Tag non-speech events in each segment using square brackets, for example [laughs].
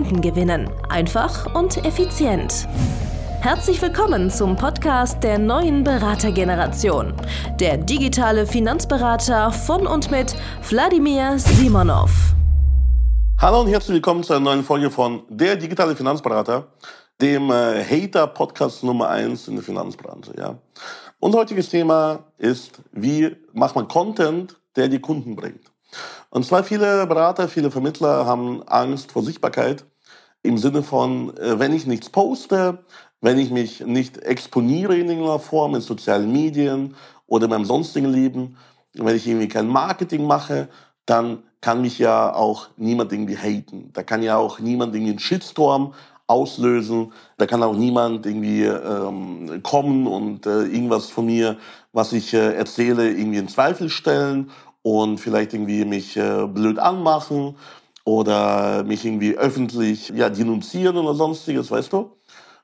Kunden gewinnen. Einfach und effizient. Herzlich willkommen zum Podcast der neuen Beratergeneration. Der digitale Finanzberater von und mit Wladimir Simonov. Hallo und herzlich willkommen zu einer neuen Folge von Der digitale Finanzberater, dem äh, Hater-Podcast Nummer 1 in der Finanzbranche. Ja. Unser heutiges Thema ist, wie macht man Content, der die Kunden bringt. Und zwar viele Berater, viele Vermittler haben Angst vor Sichtbarkeit im Sinne von, äh, wenn ich nichts poste, wenn ich mich nicht exponiere in irgendeiner Form in sozialen Medien oder in meinem sonstigen Leben, wenn ich irgendwie kein Marketing mache, dann kann mich ja auch niemand irgendwie haten. Da kann ja auch niemand irgendwie einen Shitstorm auslösen. Da kann auch niemand irgendwie ähm, kommen und äh, irgendwas von mir, was ich äh, erzähle, irgendwie in Zweifel stellen und vielleicht irgendwie mich äh, blöd anmachen oder mich irgendwie öffentlich ja, denunzieren oder sonstiges, weißt du?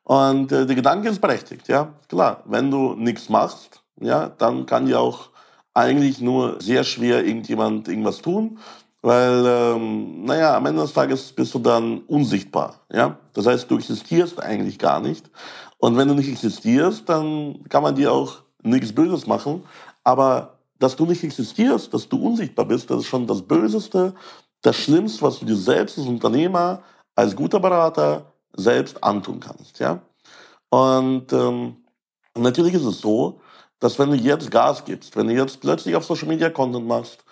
Und äh, der Gedanke ist berechtigt, ja. Klar, wenn du nichts machst, ja, dann kann ja auch eigentlich nur sehr schwer irgendjemand irgendwas tun, weil, ähm, naja, am Ende des Tages bist du dann unsichtbar, ja. Das heißt, du existierst eigentlich gar nicht. Und wenn du nicht existierst, dann kann man dir auch nichts Böses machen. Aber dass du nicht existierst, dass du unsichtbar bist, das ist schon das Böseste, das Schlimmste, was du dir selbst als Unternehmer, als guter Berater selbst antun kannst. Ja? Und ähm, natürlich ist es so, dass wenn du jetzt Gas gibst, wenn du jetzt plötzlich auf Social Media Content machst,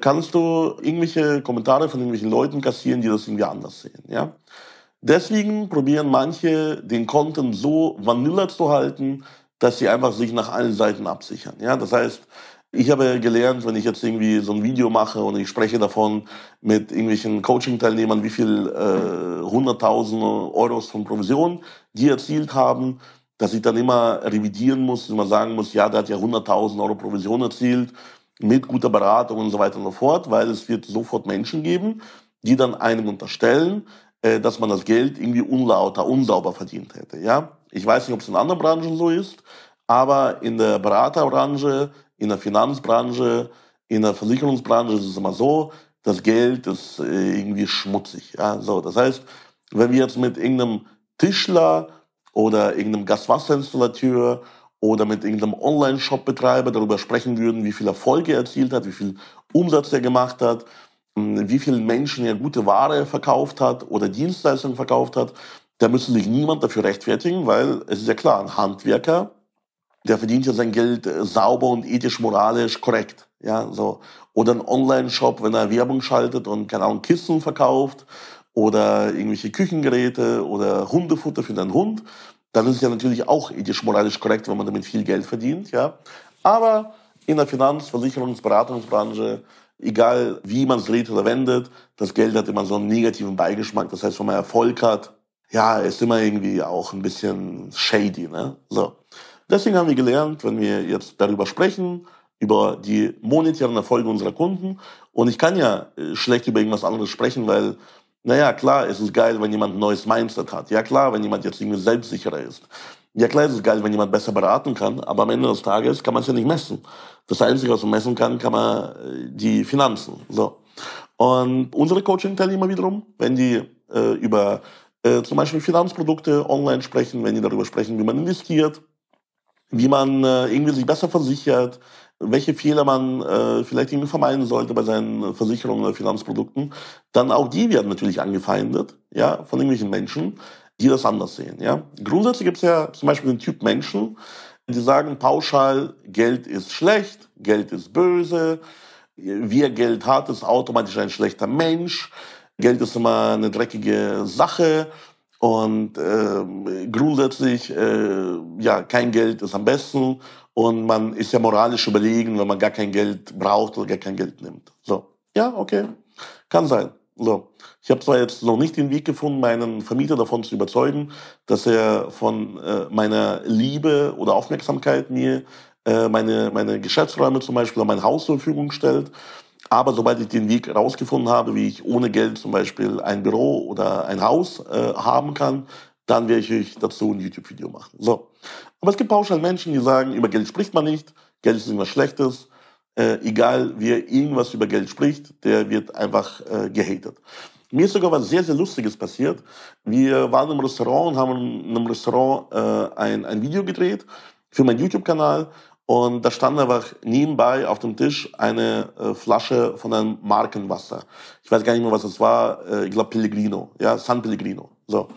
kannst du irgendwelche Kommentare von irgendwelchen Leuten kassieren, die das irgendwie anders sehen. Ja? Deswegen probieren manche, den Content so vanilla zu halten, dass sie einfach sich nach allen Seiten absichern. Ja? Das heißt, ich habe gelernt, wenn ich jetzt irgendwie so ein Video mache und ich spreche davon mit irgendwelchen Coaching-Teilnehmern, wie viel äh, hunderttausende äh, Euros von Provision die erzielt haben, dass ich dann immer revidieren muss, immer sagen muss, ja, der hat ja hunderttausend Euro Provision erzielt mit guter Beratung und so weiter und so fort, weil es wird sofort Menschen geben, die dann einem unterstellen, äh, dass man das Geld irgendwie unlauter, unsauber verdient hätte. Ja, ich weiß nicht, ob es in anderen Branchen so ist, aber in der Beraterbranche in der Finanzbranche, in der Versicherungsbranche ist es immer so, das Geld ist äh, irgendwie schmutzig. Ja, so. Das heißt, wenn wir jetzt mit irgendeinem Tischler oder irgendeinem Gaswasserinstallateur oder mit irgendeinem Online-Shop-Betreiber darüber sprechen würden, wie viel Erfolg er erzielt hat, wie viel Umsatz er gemacht hat, hm, wie vielen Menschen er gute Ware verkauft hat oder Dienstleistungen verkauft hat, da müsste sich niemand dafür rechtfertigen, weil es ist ja klar, ein Handwerker der verdient ja sein Geld äh, sauber und ethisch, moralisch korrekt. Ja, so. Oder ein Online-Shop, wenn er Werbung schaltet und, keine Ahnung, Kissen verkauft oder irgendwelche Küchengeräte oder Hundefutter für deinen Hund, dann ist es ja natürlich auch ethisch, moralisch korrekt, wenn man damit viel Geld verdient, ja. Aber in der Finanz-, Versicherungs-, Beratungsbranche, egal wie man es dreht oder wendet, das Geld hat immer so einen negativen Beigeschmack. Das heißt, wenn man Erfolg hat, ja, ist immer irgendwie auch ein bisschen shady, ne? So. Deswegen haben wir gelernt, wenn wir jetzt darüber sprechen, über die monetären Erfolge unserer Kunden, und ich kann ja äh, schlecht über irgendwas anderes sprechen, weil, naja, klar, es ist geil, wenn jemand ein neues Mindset hat. Ja, klar, wenn jemand jetzt irgendwie selbstsicherer ist. Ja, klar, es ist geil, wenn jemand besser beraten kann, aber am Ende des Tages kann man es ja nicht messen. Das Einzige, was man messen kann, kann man äh, die Finanzen. So. Und unsere Coaching-Teilnehmer wiederum, wenn die äh, über äh, zum Beispiel Finanzprodukte online sprechen, wenn die darüber sprechen, wie man investiert, wie man äh, irgendwie sich besser versichert, welche Fehler man äh, vielleicht irgendwie vermeiden sollte bei seinen Versicherungen oder Finanzprodukten, dann auch die werden natürlich angefeindet, ja, von irgendwelchen Menschen, die das anders sehen, ja. Grundsätzlich gibt es ja zum Beispiel den Typ Menschen, die sagen pauschal, Geld ist schlecht, Geld ist böse, wer Geld hat, ist automatisch ein schlechter Mensch, Geld ist immer eine dreckige Sache, und äh, grundsätzlich, äh, ja, kein Geld ist am besten. Und man ist ja moralisch überlegen, wenn man gar kein Geld braucht oder gar kein Geld nimmt. So, ja, okay, kann sein. So. Ich habe zwar jetzt noch nicht den Weg gefunden, meinen Vermieter davon zu überzeugen, dass er von äh, meiner Liebe oder Aufmerksamkeit mir äh, meine, meine Geschäftsräume zum Beispiel oder mein Haus zur Verfügung stellt. Aber sobald ich den Weg rausgefunden habe, wie ich ohne Geld zum Beispiel ein Büro oder ein Haus äh, haben kann, dann werde ich dazu ein YouTube-Video machen. So. Aber es gibt pauschal Menschen, die sagen, über Geld spricht man nicht, Geld ist irgendwas Schlechtes. Äh, egal, wer irgendwas über Geld spricht, der wird einfach äh, gehatet. Mir ist sogar was sehr, sehr Lustiges passiert. Wir waren im Restaurant und haben in einem Restaurant äh, ein, ein Video gedreht für meinen YouTube-Kanal. Und da stand einfach nebenbei auf dem Tisch eine äh, Flasche von einem Markenwasser. Ich weiß gar nicht mehr, was es war. Äh, ich glaube Pellegrino. Ja, San Pellegrino. So.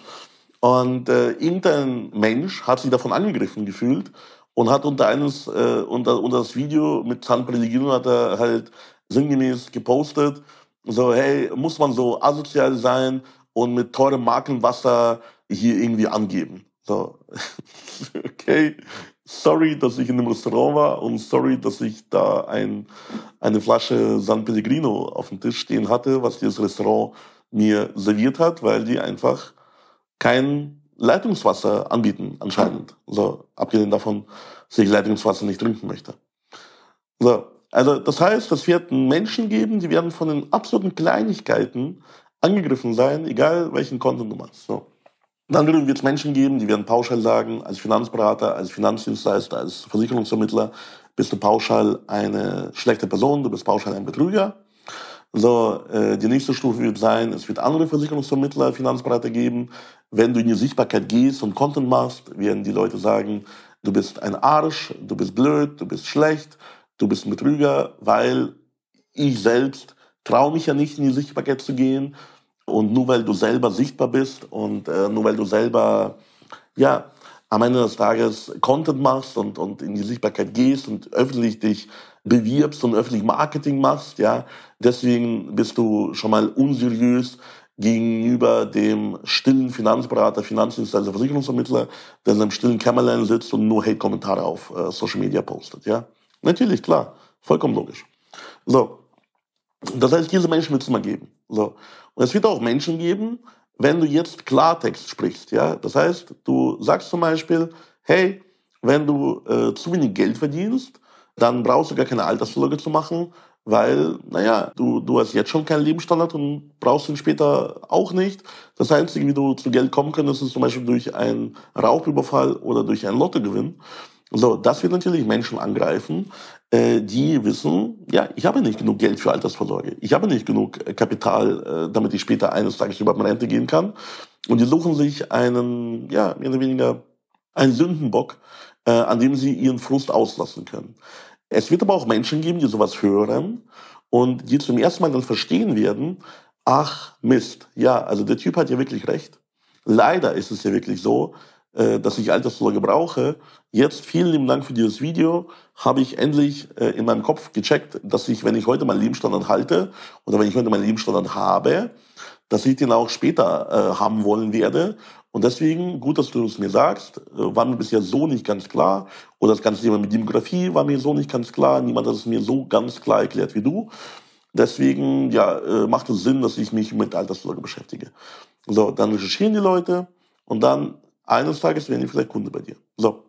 Und äh, irgendein Mensch hat sich davon angegriffen gefühlt und hat unter eines äh, unter, unter das Video mit San Pellegrino hat er halt sinngemäß gepostet, so hey, muss man so asozial sein und mit teurem Markenwasser hier irgendwie angeben. So, [laughs] okay, sorry, dass ich in einem Restaurant war und sorry, dass ich da ein, eine Flasche San Pellegrino auf dem Tisch stehen hatte, was dieses Restaurant mir serviert hat, weil die einfach kein Leitungswasser anbieten, anscheinend. So, abgesehen davon, dass ich Leitungswasser nicht trinken möchte. So, also das heißt, es wird Menschen geben, die werden von den absoluten Kleinigkeiten angegriffen sein, egal welchen Content du machst. So. Dann wird es Menschen geben, die werden pauschal sagen, als Finanzberater, als Finanzdienstleister, als Versicherungsvermittler bist du pauschal eine schlechte Person, du bist pauschal ein Betrüger. So, äh, die nächste Stufe wird sein, es wird andere Versicherungsvermittler, Finanzberater geben. Wenn du in die Sichtbarkeit gehst und Content machst, werden die Leute sagen, du bist ein Arsch, du bist blöd, du bist schlecht, du bist ein Betrüger, weil ich selbst traue mich ja nicht in die Sichtbarkeit zu gehen. Und nur weil du selber sichtbar bist und äh, nur weil du selber, ja, am Ende des Tages Content machst und, und in die Sichtbarkeit gehst und öffentlich dich bewirbst und öffentlich Marketing machst, ja, deswegen bist du schon mal unseriös gegenüber dem stillen Finanzberater, Finanzdienstleister, Versicherungsvermittler, der in seinem stillen Kämmerlein sitzt und nur Hate-Kommentare auf äh, Social Media postet, ja. Natürlich, klar, vollkommen logisch. So. Das heißt, diese Menschen wird es immer geben. So. Und es wird auch Menschen geben, wenn du jetzt Klartext sprichst, ja. Das heißt, du sagst zum Beispiel, hey, wenn du äh, zu wenig Geld verdienst, dann brauchst du gar keine Altersvorsorge zu machen, weil, naja, du, du hast jetzt schon keinen Lebensstandard und brauchst ihn später auch nicht. Das Einzige, wie du zu Geld kommen könntest, ist zum Beispiel durch einen Raubüberfall oder durch einen Lottogewinn. So, das wird natürlich Menschen angreifen, äh, die wissen, ja, ich habe nicht genug Geld für Altersvorsorge. Ich habe nicht genug Kapital, äh, damit ich später eines Tages über meine Rente gehen kann. Und die suchen sich einen, ja, mehr oder weniger einen Sündenbock, äh, an dem sie ihren Frust auslassen können. Es wird aber auch Menschen geben, die sowas hören und die zum ersten Mal dann verstehen werden, ach Mist, ja, also der Typ hat ja wirklich recht. Leider ist es ja wirklich so, äh, dass ich Altersvorsorge brauche. Jetzt vielen lieben Dank für dieses Video. Habe ich endlich äh, in meinem Kopf gecheckt, dass ich, wenn ich heute meinen Lebensstandard halte oder wenn ich heute meinen Lebensstandard habe, dass ich den auch später äh, haben wollen werde und deswegen, gut, dass du es mir sagst, äh, war mir bisher so nicht ganz klar. Oder das ganze Thema mit Demografie war mir so nicht ganz klar. Niemand hat es mir so ganz klar erklärt wie du. Deswegen, ja, äh, macht es Sinn, dass ich mich mit Altersvorsorge beschäftige. So, dann recherchieren die Leute und dann eines Tages werden die vielleicht Kunde bei dir. So.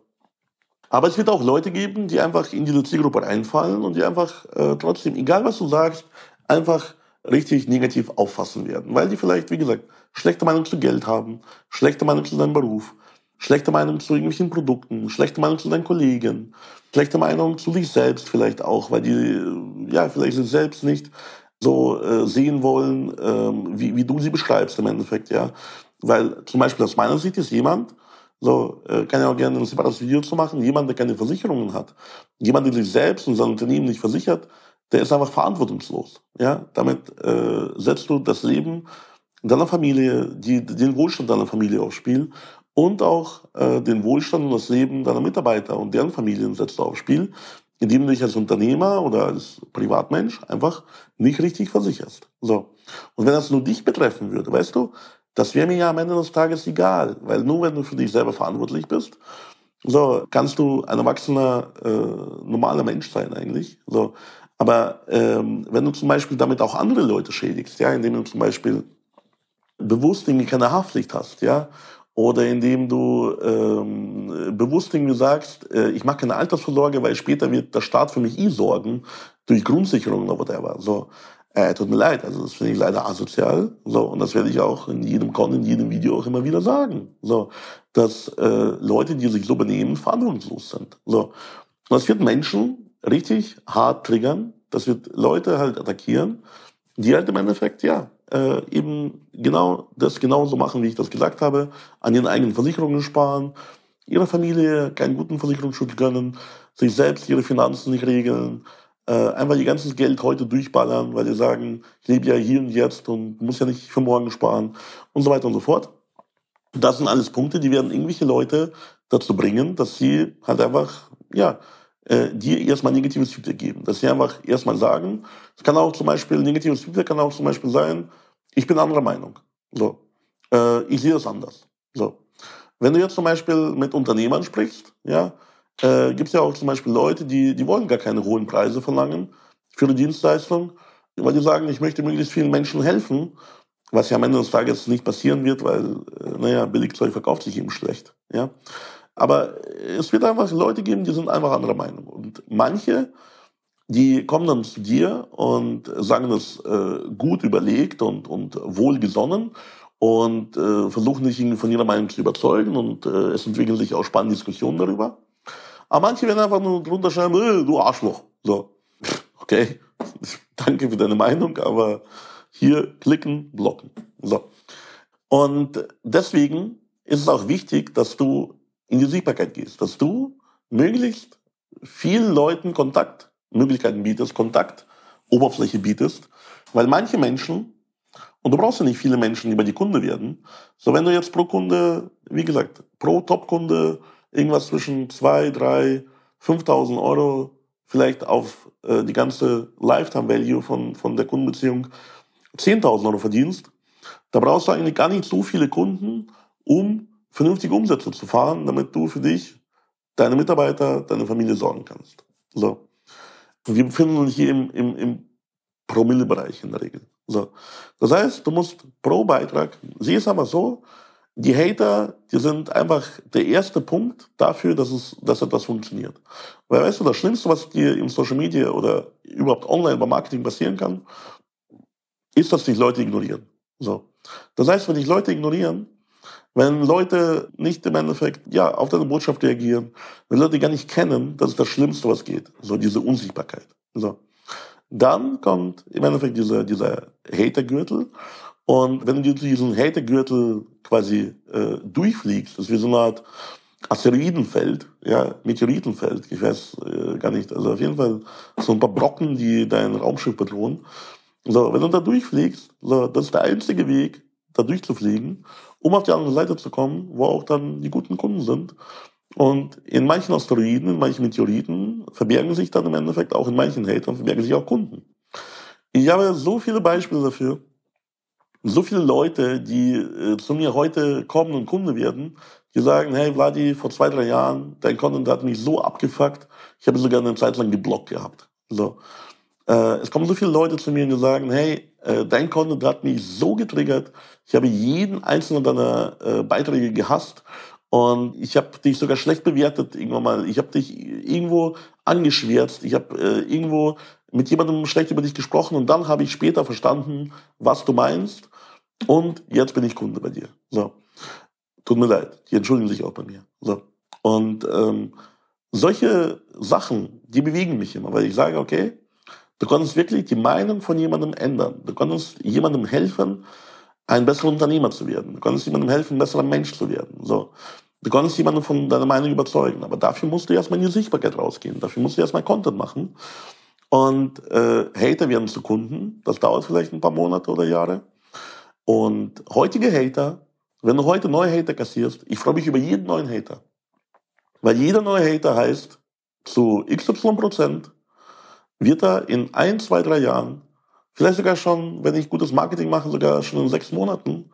Aber es wird auch Leute geben, die einfach in diese Zielgruppe reinfallen und die einfach äh, trotzdem, egal was du sagst, einfach richtig negativ auffassen werden. Weil die vielleicht, wie gesagt, schlechte Meinung zu Geld haben, schlechte Meinung zu deinem Beruf, schlechte Meinung zu irgendwelchen Produkten, schlechte Meinung zu deinen Kollegen, schlechte Meinung zu dich selbst vielleicht auch, weil die ja vielleicht sich selbst nicht so äh, sehen wollen, ähm, wie, wie du sie beschreibst im Endeffekt, ja. Weil zum Beispiel aus meiner Sicht ist jemand, so äh, kann ja auch gerne ein separates Video zu machen, jemand, der keine Versicherungen hat, jemand, der sich selbst und sein Unternehmen nicht versichert, der ist einfach verantwortungslos. Ja, damit äh, setzt du das Leben deiner Familie, die, den Wohlstand deiner Familie aufs Spiel und auch äh, den Wohlstand und das Leben deiner Mitarbeiter und deren Familien setzt du aufs Spiel, indem du dich als Unternehmer oder als Privatmensch einfach nicht richtig versicherst. So. Und wenn das nur dich betreffen würde, weißt du, das wäre mir ja am Ende des Tages egal, weil nur wenn du für dich selber verantwortlich bist, so kannst du ein erwachsener, äh, normaler Mensch sein eigentlich. So, Aber ähm, wenn du zum Beispiel damit auch andere Leute schädigst, ja, indem du zum Beispiel bewusst irgendwie keine Haftpflicht hast, ja, oder indem du ähm, bewusst irgendwie sagst, äh, ich mache keine Altersvorsorge, weil später wird der Staat für mich eh sorgen durch Grundsicherung oder whatever. So, äh, tut mir leid, also das finde ich leider asozial. So, und das werde ich auch in jedem Con, in jedem Video auch immer wieder sagen. So, dass äh, Leute, die sich so benehmen, verantwortungslos sind. So, und das wird Menschen richtig hart triggern. Das wird Leute halt attackieren, die halt im Endeffekt ja äh, eben genau das genauso machen, wie ich das gesagt habe, an ihren eigenen Versicherungen sparen, ihrer Familie keinen guten Versicherungsschutz gönnen, sich selbst ihre Finanzen nicht regeln, äh, einfach ihr ganzes Geld heute durchballern, weil sie sagen, ich lebe ja hier und jetzt und muss ja nicht für morgen sparen und so weiter und so fort. Das sind alles Punkte, die werden irgendwelche Leute dazu bringen, dass sie halt einfach, ja, äh, dir erstmal negatives Feedback geben. Dass sie einfach erstmal sagen, es kann auch zum Beispiel, negatives Feedback kann auch zum Beispiel sein, ich bin anderer Meinung. So. Äh, ich sehe das anders. So. Wenn du jetzt zum Beispiel mit Unternehmern sprichst, ja, äh, gibt es ja auch zum Beispiel Leute, die, die wollen gar keine hohen Preise verlangen für eine Dienstleistung, weil die sagen, ich möchte möglichst vielen Menschen helfen, was ja am Ende des Tages nicht passieren wird, weil, äh, naja, Billigzeug verkauft sich eben schlecht. Ja. Aber es wird einfach Leute geben, die sind einfach anderer Meinung. Und manche, die kommen dann zu dir und sagen das äh, gut überlegt und, und wohlgesonnen und äh, versuchen dich von ihrer Meinung zu überzeugen und äh, es entwickeln sich auch spannende Diskussionen darüber. Aber manche werden einfach nur drunter schreiben, äh, du Arschloch. So, [laughs] okay, [laughs] danke für deine Meinung, aber hier klicken, blocken. So. Und deswegen ist es auch wichtig, dass du in die Sichtbarkeit gehst, dass du möglichst vielen Leuten Kontaktmöglichkeiten bietest, Kontaktoberfläche bietest, weil manche Menschen, und du brauchst ja nicht viele Menschen, die bei dir Kunde werden, so wenn du jetzt pro Kunde, wie gesagt, pro Top-Kunde irgendwas zwischen zwei, drei, 5.000 Euro vielleicht auf äh, die ganze Lifetime Value von, von der Kundenbeziehung 10.000 Euro verdienst, da brauchst du eigentlich gar nicht so viele Kunden, um vernünftige Umsätze zu fahren, damit du für dich, deine Mitarbeiter, deine Familie sorgen kannst. So. Wir befinden uns hier im, im, im Promille-Bereich in der Regel. So. Das heißt, du musst pro Beitrag, sieh es aber so, die Hater, die sind einfach der erste Punkt dafür, dass es, dass etwas funktioniert. Weil weißt du, das Schlimmste, was dir im Social Media oder überhaupt online beim Marketing passieren kann, ist, dass dich Leute ignorieren. So. Das heißt, wenn dich Leute ignorieren, wenn Leute nicht im Endeffekt ja, auf deine Botschaft reagieren, wenn Leute gar nicht kennen, das ist das Schlimmste, was geht. So diese Unsichtbarkeit. So. Dann kommt im Endeffekt dieser, dieser Hatergürtel. Und wenn du diesen Hatergürtel quasi äh, durchfliegst, das ist wie so eine Art Asteroidenfeld, ja, Meteoritenfeld, ich weiß äh, gar nicht, also auf jeden Fall so ein paar Brocken, die dein Raumschiff bedrohen. So, wenn du da durchfliegst, so, das ist der einzige Weg, da durchzufliegen um auf die andere Seite zu kommen, wo auch dann die guten Kunden sind. Und in manchen Asteroiden, in manchen Meteoriten verbergen sich dann im Endeffekt auch in manchen Hatern verbergen sich auch Kunden. Ich habe so viele Beispiele dafür. So viele Leute, die äh, zu mir heute kommen und Kunde werden, die sagen, hey Vladi, vor zwei, drei Jahren, dein Content hat mich so abgefuckt, ich habe sogar eine Zeit lang geblockt gehabt. So. Äh, es kommen so viele Leute zu mir und die sagen, hey, äh, dein Content hat mich so getriggert, ich habe jeden einzelnen deiner äh, Beiträge gehasst und ich habe dich sogar schlecht bewertet irgendwann mal. Ich habe dich irgendwo angeschwärzt, ich habe äh, irgendwo mit jemandem schlecht über dich gesprochen und dann habe ich später verstanden, was du meinst und jetzt bin ich Kunde bei dir. So. Tut mir leid, die entschuldigen sich auch bei mir. So. Und ähm, solche Sachen, die bewegen mich immer, weil ich sage, okay, Du konntest wirklich die Meinung von jemandem ändern. Du konntest jemandem helfen, ein besserer Unternehmer zu werden. Du konntest jemandem helfen, ein besserer Mensch zu werden. So. Du konntest jemanden von deiner Meinung überzeugen. Aber dafür musst du erstmal in die Sichtbarkeit rausgehen. Dafür musst du erstmal Content machen. Und äh, Hater werden zu Kunden. Das dauert vielleicht ein paar Monate oder Jahre. Und heutige Hater, wenn du heute neue Hater kassierst, ich freue mich über jeden neuen Hater. Weil jeder neue Hater heißt, zu XY Prozent wird er in ein, zwei, drei Jahren, vielleicht sogar schon, wenn ich gutes Marketing mache, sogar schon in sechs Monaten,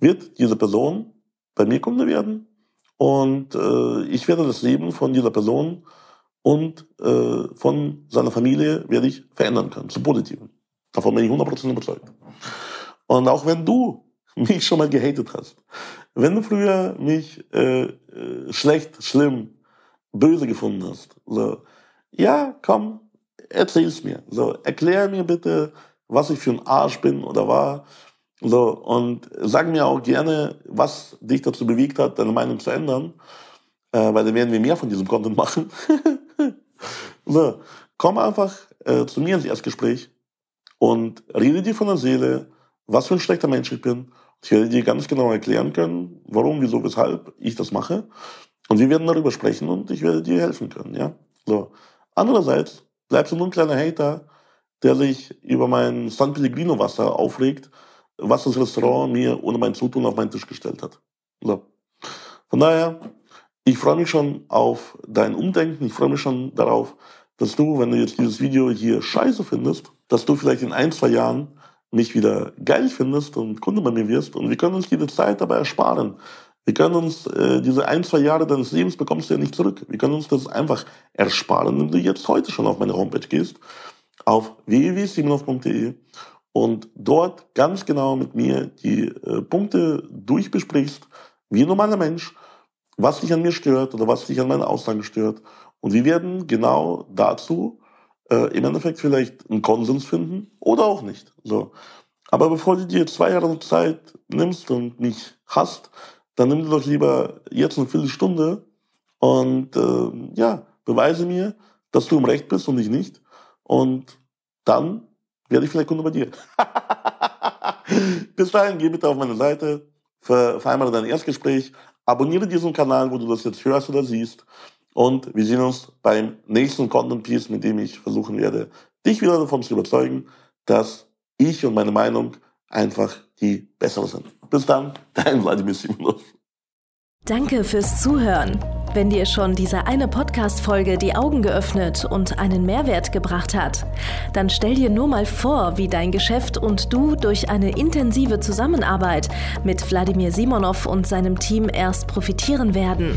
wird diese Person bei mir Kunde werden und äh, ich werde das Leben von dieser Person und äh, von seiner Familie werde ich verändern können, zum Positiven. Davon bin ich 100% überzeugt. Und auch wenn du mich schon mal gehatet hast, wenn du früher mich äh, äh, schlecht, schlimm, böse gefunden hast, so, ja, komm, erzähl's mir. So, erklär mir bitte, was ich für ein Arsch bin oder war. So, und sag mir auch gerne, was dich dazu bewegt hat, deine Meinung zu ändern. Äh, weil dann werden wir mehr von diesem Content machen. [laughs] so, komm einfach äh, zu mir ins Erstgespräch und rede dir von der Seele, was für ein schlechter Mensch ich bin. Ich werde dir ganz genau erklären können, warum, wieso, weshalb ich das mache. Und wir werden darüber sprechen und ich werde dir helfen können, ja. So. Andererseits bleibst du nur ein kleiner Hater, der sich über mein San Pellegrino Wasser aufregt, was das Restaurant mir ohne mein Zutun auf meinen Tisch gestellt hat. So. Von daher, ich freue mich schon auf dein Umdenken. Ich freue mich schon darauf, dass du, wenn du jetzt dieses Video hier scheiße findest, dass du vielleicht in ein, zwei Jahren mich wieder geil findest und Kunde bei mir wirst. Und wir können uns diese Zeit dabei ersparen. Wir können uns äh, diese ein, zwei Jahre deines Lebens bekommst du ja nicht zurück. Wir können uns das einfach ersparen, wenn du jetzt heute schon auf meine Homepage gehst, auf www.simonov.de und dort ganz genau mit mir die äh, Punkte durchbesprichst, wie ein normaler Mensch, was dich an mir stört oder was dich an meinen Aussagen stört. Und wir werden genau dazu äh, im Endeffekt vielleicht einen Konsens finden oder auch nicht. So. Aber bevor du dir zwei Jahre Zeit nimmst und mich hast, dann nimm dir doch lieber jetzt eine Viertelstunde und äh, ja, beweise mir, dass du im Recht bist und ich nicht. Und dann werde ich vielleicht Kunde bei dir. [laughs] Bis dahin, geh bitte auf meine Seite, ver vereinbare dein Erstgespräch, abonniere diesen Kanal, wo du das jetzt hörst oder siehst. Und wir sehen uns beim nächsten Content Piece, mit dem ich versuchen werde, dich wieder davon zu überzeugen, dass ich und meine Meinung einfach die bessere sind. Bis dann, [laughs] dein Vladimir Simonov. Danke fürs Zuhören. Wenn dir schon diese eine Podcast-Folge die Augen geöffnet und einen Mehrwert gebracht hat, dann stell dir nur mal vor, wie dein Geschäft und du durch eine intensive Zusammenarbeit mit Wladimir Simonov und seinem Team erst profitieren werden.